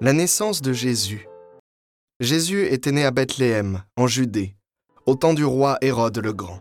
La naissance de Jésus. Jésus était né à Bethléem, en Judée, au temps du roi Hérode le Grand.